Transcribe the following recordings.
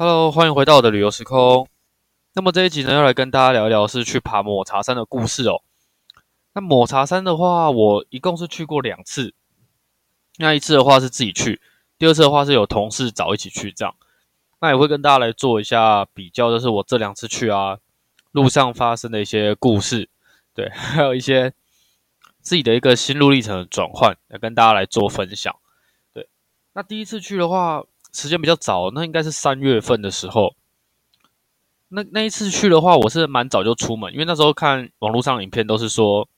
Hello，欢迎回到我的旅游时空。那么这一集呢，要来跟大家聊一聊是去爬抹茶山的故事哦。那抹茶山的话，我一共是去过两次。那一次的话是自己去，第二次的话是有同事找一起去这样。那也会跟大家来做一下比较，就是我这两次去啊，路上发生的一些故事，对，还有一些自己的一个心路历程的转换，来跟大家来做分享。对，那第一次去的话。时间比较早，那应该是三月份的时候。那那一次去的话，我是蛮早就出门，因为那时候看网络上影片都是说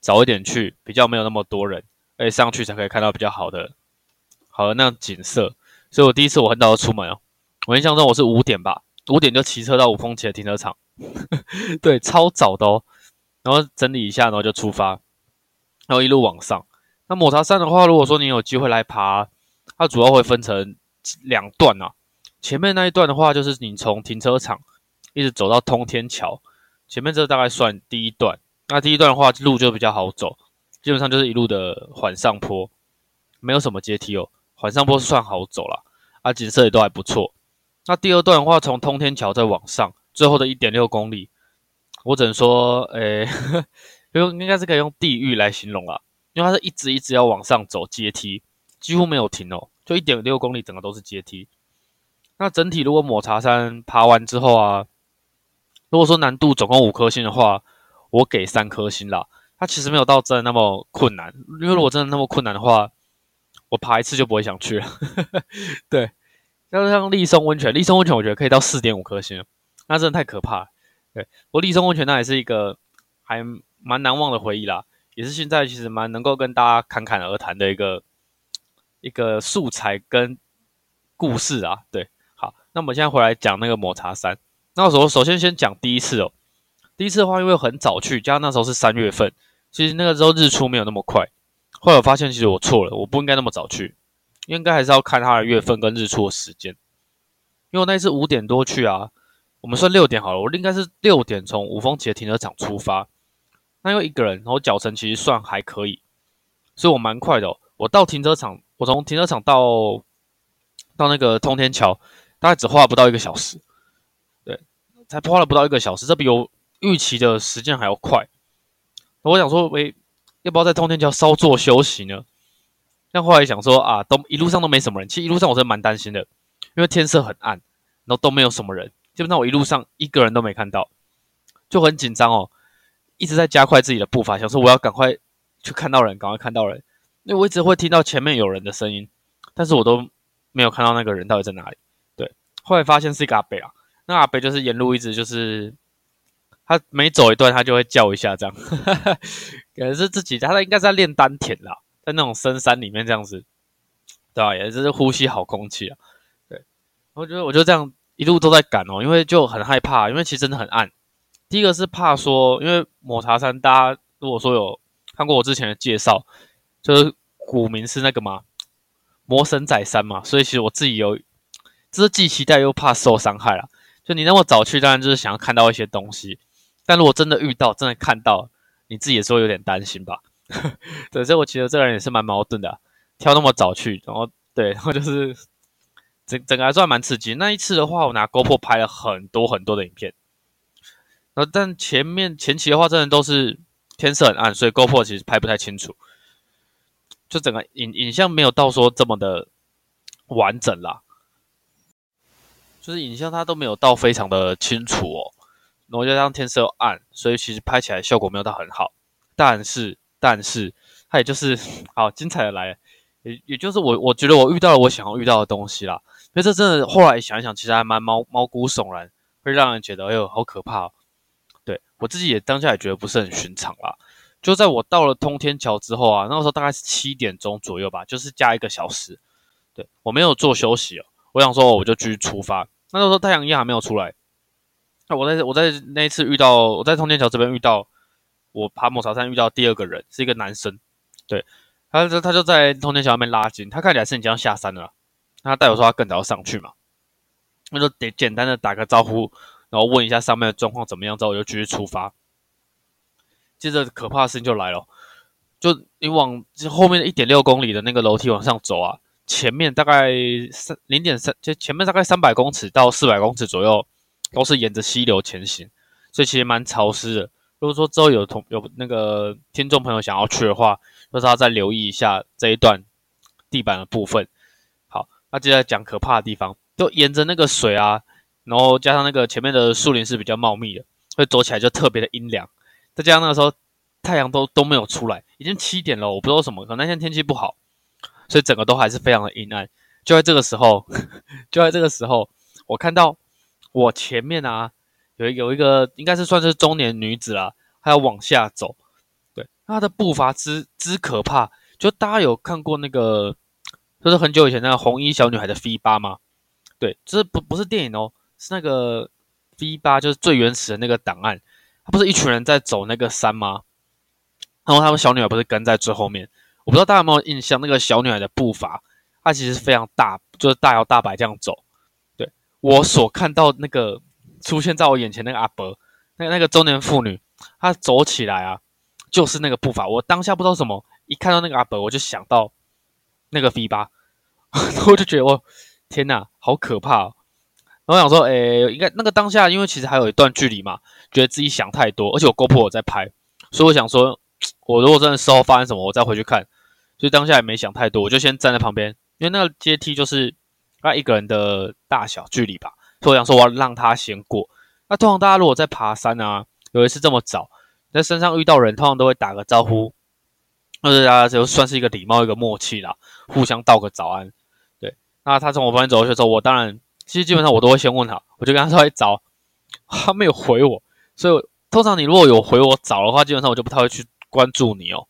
早一点去，比较没有那么多人，而且上去才可以看到比较好的好的那样景色。所以我第一次我很早就出门哦，我印象中我是五点吧，五点就骑车到五峰旗的停车场，对，超早的哦。然后整理一下，然后就出发，然后一路往上。那抹茶山的话，如果说你有机会来爬，它主要会分成。两段啊，前面那一段的话，就是你从停车场一直走到通天桥，前面这大概算第一段。那第一段的话，路就比较好走，基本上就是一路的缓上坡，没有什么阶梯哦，缓上坡是算好走了，啊，景色也都还不错。那第二段的话，从通天桥再往上，最后的一点六公里，我只能说，诶，用应该是可以用地狱来形容啊，因为它是一直一直要往上走阶梯，几乎没有停哦。就一点六公里，整个都是阶梯。那整体如果抹茶山爬完之后啊，如果说难度总共五颗星的话，我给三颗星啦。它其实没有到真的那么困难，因为如果真的那么困难的话，我爬一次就不会想去了。对，要像立松温泉，立松温泉我觉得可以到四点五颗星，那真的太可怕。对，我立松温泉那也是一个还蛮难忘的回忆啦，也是现在其实蛮能够跟大家侃侃而谈的一个。一个素材跟故事啊，对，好，那我们现在回来讲那个抹茶山。那我首先先讲第一次哦，第一次的话，因为很早去，加上那时候是三月份，其实那个时候日出没有那么快。后来我发现，其实我错了，我不应该那么早去，应该还是要看它的月份跟日出的时间。因为我那次五点多去啊，我们算六点好了，我应该是六点从五峰旗的停车场出发。那因为一个人，然后脚程其实算还可以，所以我蛮快的。我到停车场。我从停车场到到那个通天桥，大概只花了不到一个小时，对，才花了不到一个小时，这比我预期的时间还要快。我想说，喂，要不要在通天桥稍作休息呢？但后来想说啊，都一路上都没什么人，其实一路上我是蛮担心的，因为天色很暗，然后都没有什么人，基本上我一路上一个人都没看到，就很紧张哦，一直在加快自己的步伐，想说我要赶快去看到人，赶快看到人。因为我一直会听到前面有人的声音，但是我都没有看到那个人到底在哪里。对，后来发现是一个阿北啊，那阿北就是沿路一直就是他每走一段他就会叫一下这样，可能是自己他应该在练丹田啦，在那种深山里面这样子，对吧？也是呼吸好空气啊。对，我觉得我就这样一路都在赶哦，因为就很害怕，因为其实真的很暗。第一个是怕说，因为抹茶山大家如果说有看过我之前的介绍。就是古名是那个嘛，魔神仔三嘛，所以其实我自己有，就是既期待又怕受伤害啦。就你那么早去，当然就是想要看到一些东西，但如果真的遇到，真的看到，你自己也是会有点担心吧？对，所以我觉得这个人也是蛮矛盾的，挑那么早去，然后对，然后就是整整个还算蛮刺激。那一次的话，我拿 GoPro 拍了很多很多的影片，然后但前面前期的话，真的都是天色很暗，所以 GoPro 其实拍不太清楚。就整个影影像没有到说这么的完整啦，就是影像它都没有到非常的清楚哦，然后加上天色暗，所以其实拍起来效果没有到很好。但是，但是它也就是好精彩的来，也也就是我我觉得我遇到了我想要遇到的东西啦。所以这真的后来想一想，其实还蛮毛毛骨悚然，会让人觉得哎呦好可怕。对我自己也当下也觉得不是很寻常啦。就在我到了通天桥之后啊，那个时候大概是七点钟左右吧，就是加一个小时。对我没有做休息哦，我想说我就继续出发。那时候太阳一还没有出来。那我在我在那一次遇到我在通天桥这边遇到我爬抹茶山遇到第二个人是一个男生，对，他就他就在通天桥那边拉筋，他看起来是已经要下山了。他带我说他更早要上去嘛，那就得简单的打个招呼，然后问一下上面的状况怎么样，之后我就继续出发。接着可怕的事情就来了，就你往后面的一点六公里的那个楼梯往上走啊，前面大概三零点三，就前面大概三百公尺到四百公尺左右，都是沿着溪流前行，所以其实蛮潮湿的。如果说之后有同有那个听众朋友想要去的话，就是要再留意一下这一段地板的部分。好，那接下来讲可怕的地方，就沿着那个水啊，然后加上那个前面的树林是比较茂密的，所以走起来就特别的阴凉。再加上那个时候太阳都都没有出来，已经七点了，我不知道什么，可能那天天气不好，所以整个都还是非常的阴暗。就在这个时候，就在这个时候，我看到我前面啊。有有一个应该是算是中年女子啦，她要往下走，对，她的步伐之之可怕，就大家有看过那个，就是很久以前那个红衣小女孩的 V 八吗？对，这不不是电影哦，是那个 V 八，就是最原始的那个档案，不是一群人在走那个山吗？然后他们小女孩不是跟在最后面，我不知道大家有没有印象，那个小女孩的步伐，她其实非常大，就是大摇大摆这样走，对我所看到那个。出现在我眼前那个阿伯，那个那个中年妇女，她走起来啊，就是那个步伐。我当下不知道什么，一看到那个阿伯，我就想到那个 V 八，我就觉得我天哪，好可怕！然后想说，诶，应该那个当下，因为其实还有一段距离嘛，觉得自己想太多，而且我姑婆我在拍，所以我想说，我如果真的事后发生什么，我再回去看。所以当下也没想太多，我就先站在旁边，因为那个阶梯就是那一个人的大小距离吧。所以我想说，我要让他先过。那通常大家如果在爬山啊，有一次这么早，在山上遇到人，通常都会打个招呼，或者大家就算是一个礼貌、一个默契啦，互相道个早安。对，那他从我旁边走过去的时候，我当然其实基本上我都会先问他，我就跟他说：“早。”他没有回我，所以通常你如果有回我早的话，基本上我就不太会去关注你哦，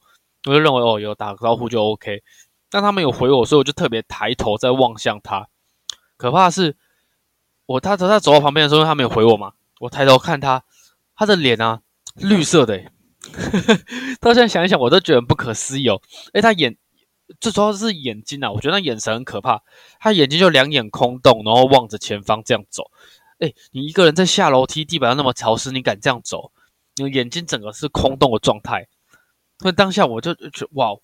我就认为哦有打个招呼就 OK。但他没有回我，所以我就特别抬头在望向他。可怕的是。我他他走到旁边的时候，他没有回我嘛？我抬头看他，他的脸啊，绿色的。到现在想一想，我都觉得不可思议哦。哎，他眼最主要是眼睛啊，我觉得那眼神很可怕。他眼睛就两眼空洞，然后望着前方这样走。哎，你一个人在下楼梯，地板上那么潮湿，你敢这样走？你眼睛整个是空洞的状态。所以当下我就觉得，哇，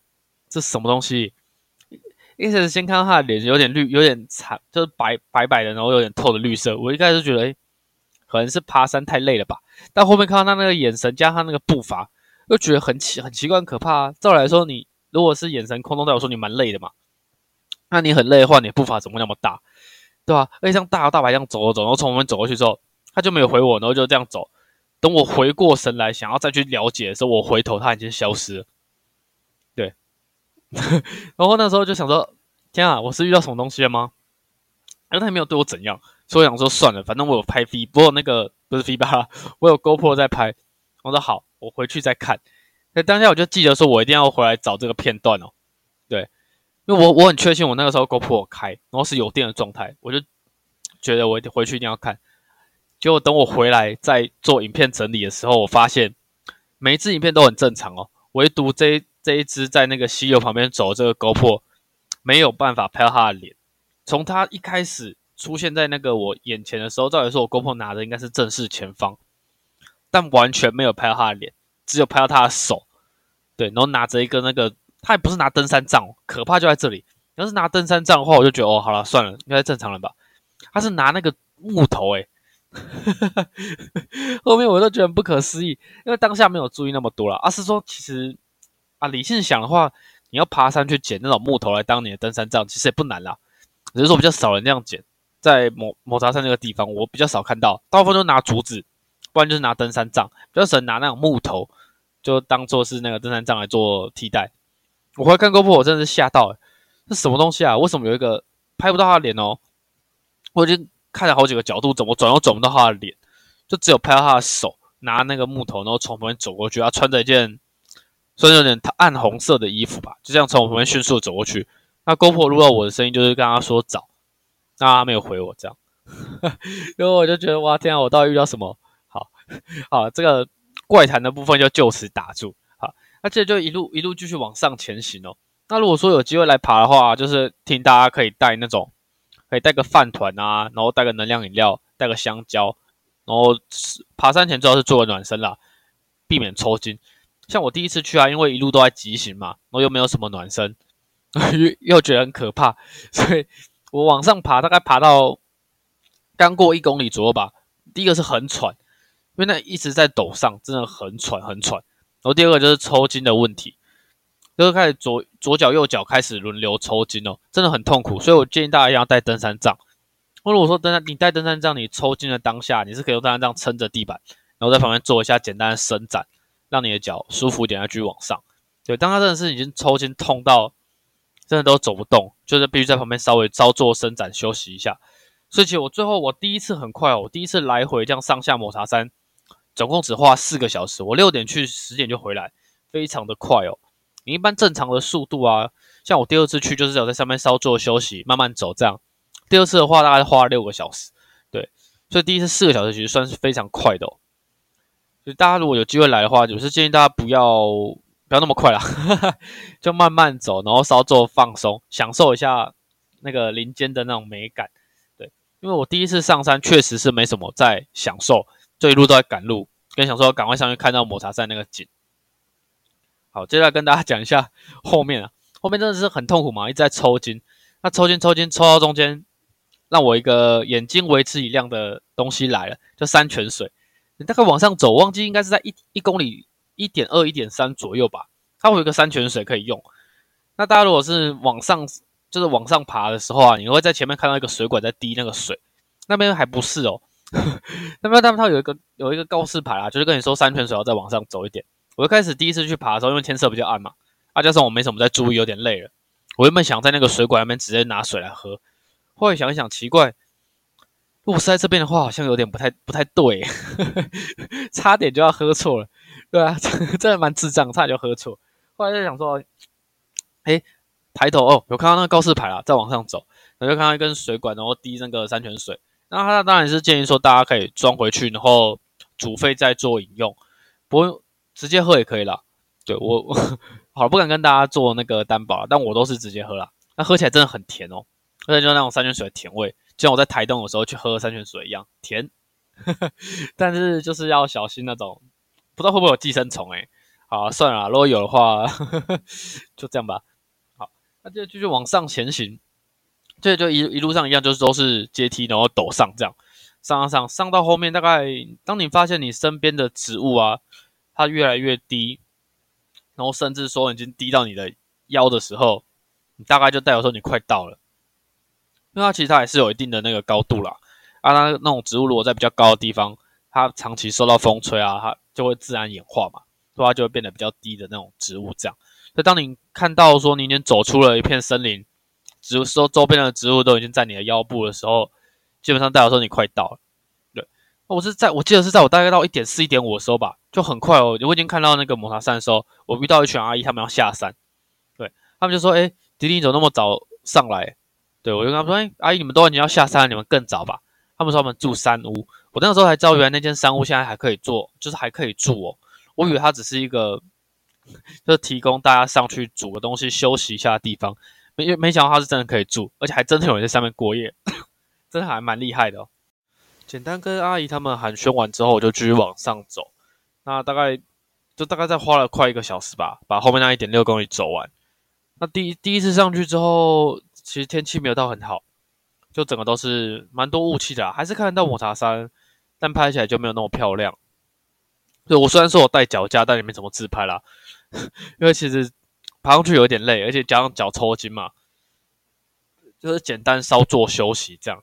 这什么东西？一开始先看到他的脸有点绿，有点惨，就是白白白的，然后有点透的绿色。我一开始觉得，哎，可能是爬山太累了吧。但后面看到他那个眼神加上那个步伐，又觉得很奇很奇怪、很可怕。啊。照理来说，你如果是眼神空洞，代表说你蛮累的嘛。那你很累的话，你步伐怎么会那么大，对吧？而且像大摇大摆这样走走走，然后从我们走过去之后，他就没有回我，然后就这样走。等我回过神来，想要再去了解的时候，我回头他已经消失了。然后那时候就想说，天啊，我是遇到什么东西了吗？然后他也没有对我怎样，所以我想说算了，反正我有拍 V，不过那个不是 V 八，我有 GoPro 在拍。我说好，我回去再看。那当下我就记得说，我一定要回来找这个片段哦。对，因为我我很确信我那个时候 GoPro 开，然后是有电的状态，我就觉得我回去一定要看。结果等我回来再做影片整理的时候，我发现每一只影片都很正常哦，唯独这。这一只在那个溪流旁边走，这个 GoPro 没有办法拍到他的脸。从他一开始出现在那个我眼前的时候，照理说我 GoPro 拿的应该是正视前方，但完全没有拍到他的脸，只有拍到他的手。对，然后拿着一个那个，他也不是拿登山杖，可怕就在这里。要是拿登山杖的话，我就觉得哦，好了，算了，应该正常了吧。他是拿那个木头，诶。后面我都觉得不可思议，因为当下没有注意那么多了。而是说，其实。啊，理性想的话，你要爬山去捡那种木头来当你的登山杖，其实也不难啦。只是说比较少人这样捡，在抹抹茶山那个地方，我比较少看到，大部分都拿竹子，不然就是拿登山杖，比较少人拿那种木头，就当做是那个登山杖来做替代。我回看 GoPro，我真的是吓到，这什么东西啊？为什么有一个拍不到他的脸哦？我已经看了好几个角度，怎么转都转不到他的脸，就只有拍到他的手拿那个木头，然后从旁边走过去，他穿着一件。虽然有点暗红色的衣服吧，就这样从我旁边迅速走过去。那 GoPro 录到我的声音，就是跟他说找，那他没有回我，这样，然后我就觉得哇天啊，我到底遇到什么？好 好，这个怪谈的部分就就此打住。好，那这就一路一路继续往上前行哦。那如果说有机会来爬的话，就是听大家可以带那种，可以带个饭团啊，然后带个能量饮料，带个香蕉，然后爬山前最好是做个暖身啦，避免抽筋。像我第一次去啊，因为一路都在急行嘛，然后又没有什么暖身，又又觉得很可怕，所以我往上爬，大概爬到刚过一公里左右吧。第一个是很喘，因为那一直在抖上，真的很喘很喘。然后第二个就是抽筋的问题，就是开始左左脚右脚开始轮流抽筋哦，真的很痛苦。所以我建议大家要带登山杖。如果说登山，你带登山杖，你抽筋的当下，你是可以用登山杖撑着地板，然后在旁边做一下简单的伸展，让你的脚舒服一点，再继续往上。对，当他真的是已经抽筋痛到真的都走不动，就是必须在旁边稍微稍作伸展休息一下。所以其实我最后我第一次很快哦，我第一次来回这样上下抹茶山，总共只花四个小时，我六点去十点就回来，非常的快哦。你一般正常的速度啊，像我第二次去就是有在上面稍作休息，慢慢走这样。第二次的话大概花了六个小时，对，所以第一次四个小时其实算是非常快的哦。所以大家如果有机会来的话，我是建议大家不要。不要那么快啦，就慢慢走，然后稍作放松，享受一下那个林间的那种美感。对，因为我第一次上山确实是没什么在享受，这一路都在赶路，跟想说赶快上去看到抹茶山那个景。好，接下来跟大家讲一下后面啊，后面真的是很痛苦嘛，一直在抽筋。那抽筋抽筋抽到中间，让我一个眼睛为之一亮的东西来了，叫山泉水。你大概往上走，忘记应该是在一一公里。一点二、一点三左右吧，它会有一个山泉水可以用。那大家如果是往上，就是往上爬的时候啊，你会在前面看到一个水管在滴那个水。那边还不是哦，那边他们它有一个有一个告示牌啊，就是跟你说山泉水要再往上走一点。我一开始第一次去爬的时候，因为天色比较暗嘛，啊加上我没什么在注意，有点累了，我原本想在那个水管那边直接拿水来喝，后来想一想，奇怪，如果是在这边的话，好像有点不太不太对，差点就要喝错了。对啊，真的蛮智障，差点就喝错。后来就想说，哎，抬头哦，有看到那个告示牌啊，再往上走，然后就看到一根水管，然后滴那个山泉水。那他当然是建议说，大家可以装回去，然后煮沸再做饮用，不用直接喝也可以啦。对我，我 好不敢跟大家做那个担保，但我都是直接喝啦。那喝起来真的很甜哦，而且就那种山泉水的甜味，就像我在台东的时候去喝山泉水一样甜。但是就是要小心那种。不知道会不会有寄生虫？哎，好，算了，如果有的话，就这样吧。好，那就继续往上前行。这就一一路上一样，就是都是阶梯，然后陡上这样上上上上到后面，大概当你发现你身边的植物啊，它越来越低，然后甚至说已经低到你的腰的时候，你大概就代表说你快到了。因为它其实它还是有一定的那个高度啦。啊，那那种植物如果在比较高的地方，它长期受到风吹啊，它就会自然演化嘛，所以它就会变得比较低的那种植物。这样，所以当你看到说你已经走出了一片森林，植物说周边的植物都已经在你的腰部的时候，基本上代表说你快到了。对，我是在我记得是在我大概到一点四、一点五的时候吧，就很快哦。我已经看到那个抹茶山的时候，我遇到一群阿姨，他们要下山，对他们就说：“哎，迪迪，你怎么那么早上来？”对我就跟他们说：“哎，阿姨，你们都已经要下山，你们更早吧？”他们说他们住山屋。我那个时候才知道，原来那间山屋现在还可以做，就是还可以住哦。我以为它只是一个，就是提供大家上去煮个东西、休息一下的地方。没没想到他是真的可以住，而且还真的有人在上面过夜，真的还蛮厉害的。简单跟阿姨他们寒暄完之后，我就继续往上走。那大概就大概再花了快一个小时吧，把后面那一点六公里走完。那第一第一次上去之后，其实天气没有到很好，就整个都是蛮多雾气的，还是看得到抹茶山。但拍起来就没有那么漂亮。对我虽然说我带脚架，但也没怎么自拍啦，因为其实爬上去有点累，而且加上脚抽筋嘛，就是简单稍作休息这样。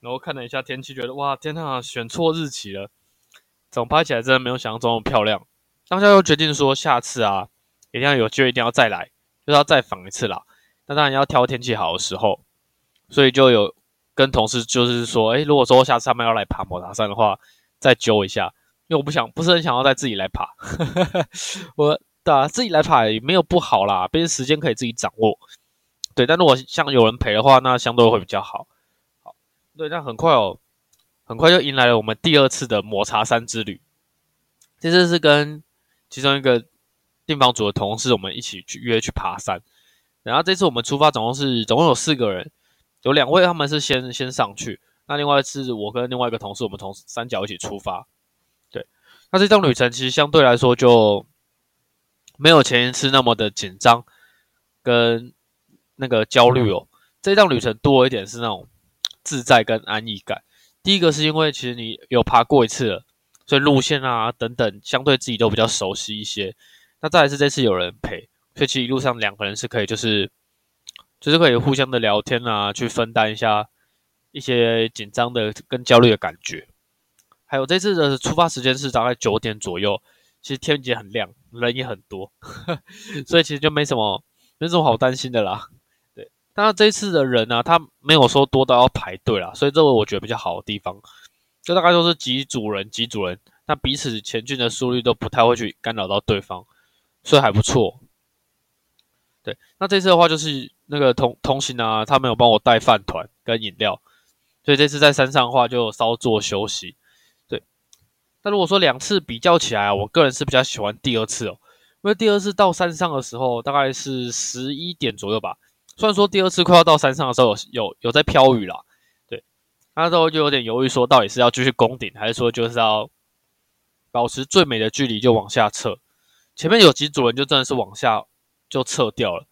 然后看了一下天气，觉得哇天呐，选错日期了，怎么拍起来真的没有想象中那么漂亮。当下又决定说下次啊，一定要有机会一定要再来，就是要再访一次啦。那当然要挑天气好的时候，所以就有。跟同事就是说，哎，如果说下次他们要来爬摩塔山的话，再揪一下，因为我不想，不是很想要再自己来爬。我的自己来爬也没有不好啦，毕竟时间可以自己掌握。对，但如果像有人陪的话，那相对会比较好。好，对，那很快哦，很快就迎来了我们第二次的抹茶山之旅。这次是跟其中一个订房组的同事，我们一起去约去爬山。然后这次我们出发，总共是总共有四个人。有两位他们是先先上去，那另外是我跟另外一个同事，我们从三角一起出发。对，那这趟旅程其实相对来说就没有前一次那么的紧张，跟那个焦虑哦。这趟旅程多一点是那种自在跟安逸感。第一个是因为其实你有爬过一次了，所以路线啊等等相对自己都比较熟悉一些。那再来是这次有人陪，所以其实一路上两个人是可以就是就是可以互相的聊天啊，去分担一下一些紧张的跟焦虑的感觉。还有这次的出发时间是大概九点左右，其实天已经很亮，人也很多，所以其实就没什么没什么好担心的啦。对但是这次的人呢，他没有说多到要排队啦，所以这个我觉得比较好的地方，就大概都是几组人，几组人，那彼此前进的速率都不太会去干扰到对方，所以还不错。对，那这次的话就是那个同同行啊，他没有帮我带饭团跟饮料，所以这次在山上的话就稍作休息。那如果说两次比较起来，我个人是比较喜欢第二次哦，因为第二次到山上的时候大概是十一点左右吧。虽然说第二次快要到山上的时候有有有在飘雨啦，对，那时候就有点犹豫，说到底是要继续攻顶，还是说就是要保持最美的距离就往下撤。前面有几组人就真的是往下就撤掉了。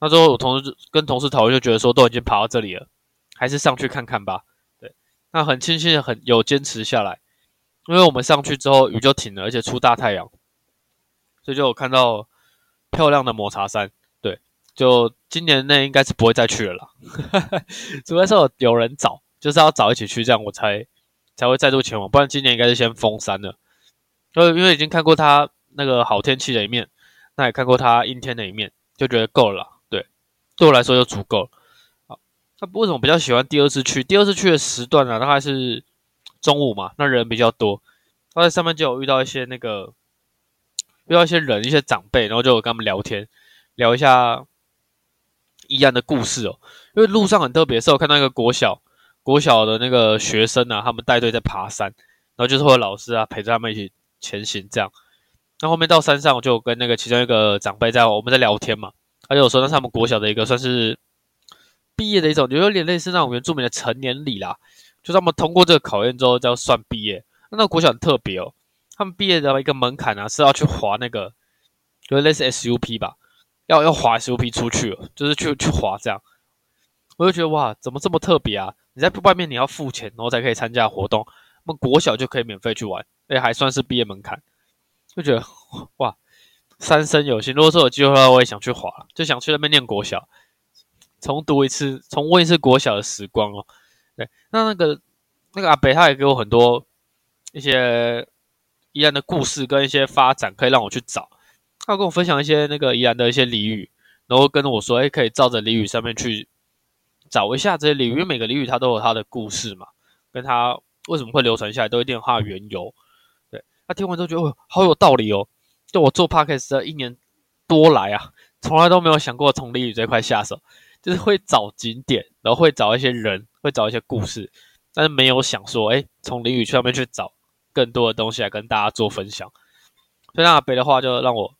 那时候我同事跟同事讨论，就觉得说都已经爬到这里了，还是上去看看吧。对，那很庆幸很有坚持下来，因为我们上去之后雨就停了，而且出大太阳，所以就有看到漂亮的抹茶山。对就今年内应该是不会再去了啦，除非说有人找，就是要找一起去，这样我才才会再度前往，不然今年应该是先封山了。因为因为已经看过他那个好天气的一面，那也看过他阴天的一面，就觉得够了。对，对我来说就足够了。好，那为什么比较喜欢第二次去？第二次去的时段呢，大概是中午嘛，那人比较多。他在上面就有遇到一些那个遇到一些人，一些长辈，然后就跟他们聊天，聊一下。宜安的故事哦，因为路上很特别，是我看到一个国小国小的那个学生啊，他们带队在爬山，然后就是会有老师啊陪着他们一起前行这样。那后面到山上，我就跟那个其中一个长辈在我们在聊天嘛，他就说那是他们国小的一个算是毕业的一种，有点类似那种原住民的成年礼啦，就是他们通过这个考验之后就要算毕业。那个国小很特别哦，他们毕业的一个门槛啊是要去滑那个，就类似 SUP 吧。要要滑 SUP 出去，就是去去滑这样，我就觉得哇，怎么这么特别啊？你在外面你要付钱，然后才可以参加活动，那么国小就可以免费去玩，哎，还算是毕业门槛，就觉得 哇，三生有幸。如果说有机会的话，我也想去滑，就想去那边念国小，重读一次，重温一次国小的时光哦。对，那那个那个阿北他也给我很多一些宜兰的故事跟一些发展，可以让我去找。他跟我分享一些那个宜兰的一些俚语，然后跟我说：“哎，可以照着俚语上面去找一下这些俚语，因为每个俚语它都有它的故事嘛，跟它为什么会流传下来，都一定有它的缘由。”对，他听完之后觉得哦，好有道理哦。就我做 podcast 一年多来啊，从来都没有想过从俚语这块下手，就是会找景点，然后会找一些人，会找一些故事，但是没有想说，哎，从俚语上面去找更多的东西来跟大家做分享。所以那阿北的话就让我。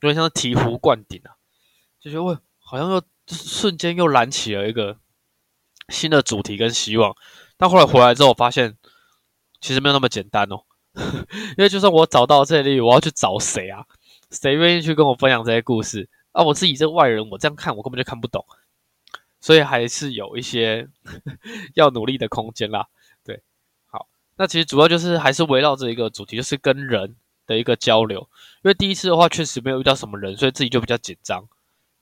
有点像醍醐灌顶啊，就觉得我好像又瞬间又燃起了一个新的主题跟希望。但后来回来之后，我发现其实没有那么简单哦。因为就算我找到这里，我要去找谁啊？谁愿意去跟我分享这些故事啊？我自己这个外人，我这样看我根本就看不懂，所以还是有一些 要努力的空间啦。对，好，那其实主要就是还是围绕着一个主题，就是跟人。的一个交流，因为第一次的话确实没有遇到什么人，所以自己就比较紧张。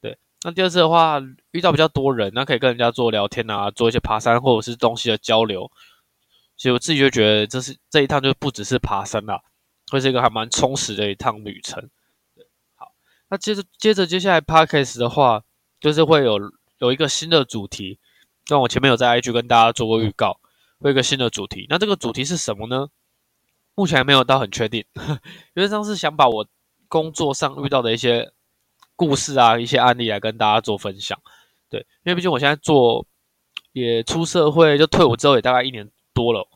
对，那第二次的话遇到比较多人，那可以跟人家做聊天啊，做一些爬山或者是东西的交流。其实我自己就觉得这是这一趟就不只是爬山啦，会是一个还蛮充实的一趟旅程。好，那接着接着接下来 podcast 的话，就是会有有一个新的主题，那我前面有在 IG 跟大家做过预告，会有一个新的主题。那这个主题是什么呢？目前还没有到很确定，因为上是想把我工作上遇到的一些故事啊、一些案例来跟大家做分享。对，因为毕竟我现在做也出社会，就退伍之后也大概一年多了，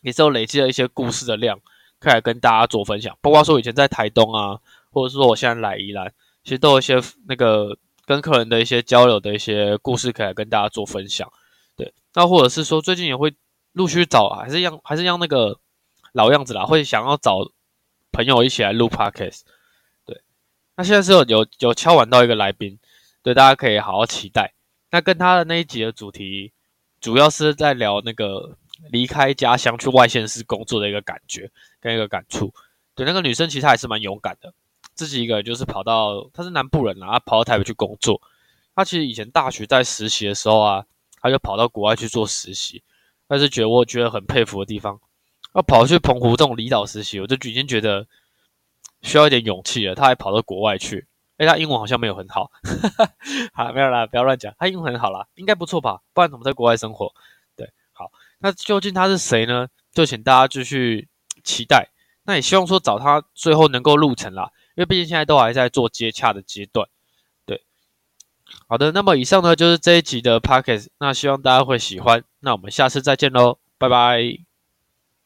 也是有累积了一些故事的量，可以来跟大家做分享。包括说以前在台东啊，或者是说我现在来宜兰，其实都有一些那个跟客人的一些交流的一些故事，可以跟大家做分享。对，那或者是说最近也会陆续找，还是让还是让那个。老样子啦，会想要找朋友一起来录 podcast。对，那现在是有有有敲完到一个来宾，对，大家可以好好期待。那跟他的那一集的主题，主要是在聊那个离开家乡去外县市工作的一个感觉跟一个感触。对，那个女生其实还是蛮勇敢的，自己一个人就是跑到，他是南部人啦啊，跑到台北去工作。他其实以前大学在实习的时候啊，他就跑到国外去做实习。但是觉得我觉得很佩服的地方，要跑去澎湖这种离岛实习，我就已经觉得需要一点勇气了。他还跑到国外去，哎，他英文好像没有很好，哈 哈好，没有啦，不要乱讲，他英文很好啦，应该不错吧？不然怎么在国外生活？对，好，那究竟他是谁呢？就请大家继续期待。那也希望说找他最后能够入城啦，因为毕竟现在都还在做接洽的阶段。对，好的，那么以上呢就是这一集的 p o c k e t 那希望大家会喜欢。那我们下次再见喽，拜拜。